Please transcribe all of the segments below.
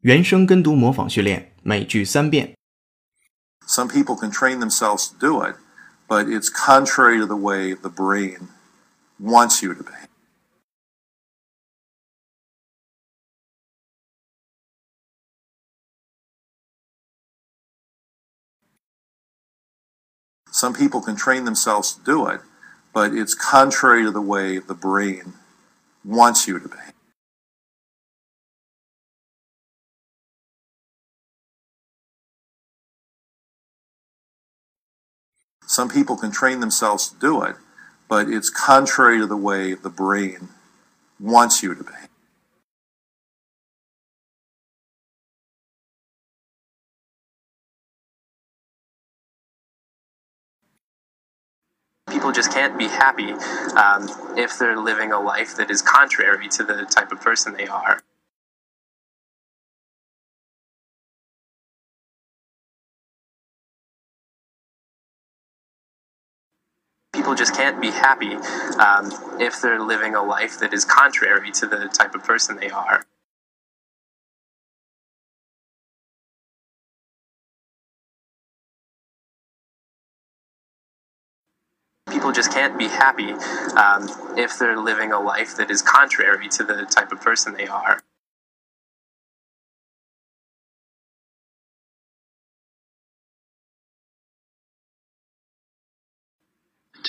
原声跟读模仿训练，每句三遍。 Some people can train themselves to do it, but it's contrary to the way the brain wants you to behave. Some people can train themselves to do it, but it's contrary to the way the brain wants you to behave. Some people can train themselves to do it, but it's contrary to the way the brain wants you to behave. people just can't be happy um, if they're living a life that is contrary to the type of person they are. People just can't be happy um, if they're living a life that is contrary to the type of person they are. people just can't be happy um, if they're living a life that is contrary to the type of person they are.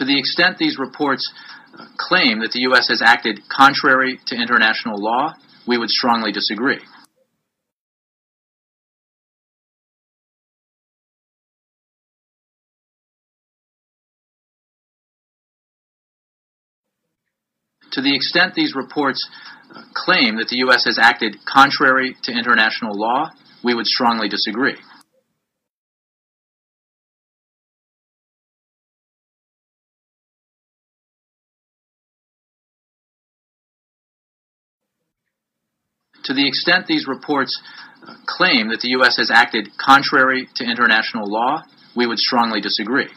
To the extent these reports uh, claim that the U.S. has acted contrary to international law, we would strongly disagree. To the extent these reports uh, claim that the U.S. has acted contrary to international law, we would strongly disagree. To the extent these reports uh, claim that the U.S. has acted contrary to international law, we would strongly disagree.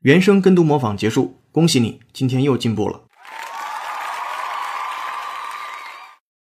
原声跟读模仿结束，恭喜你，今天又进步了。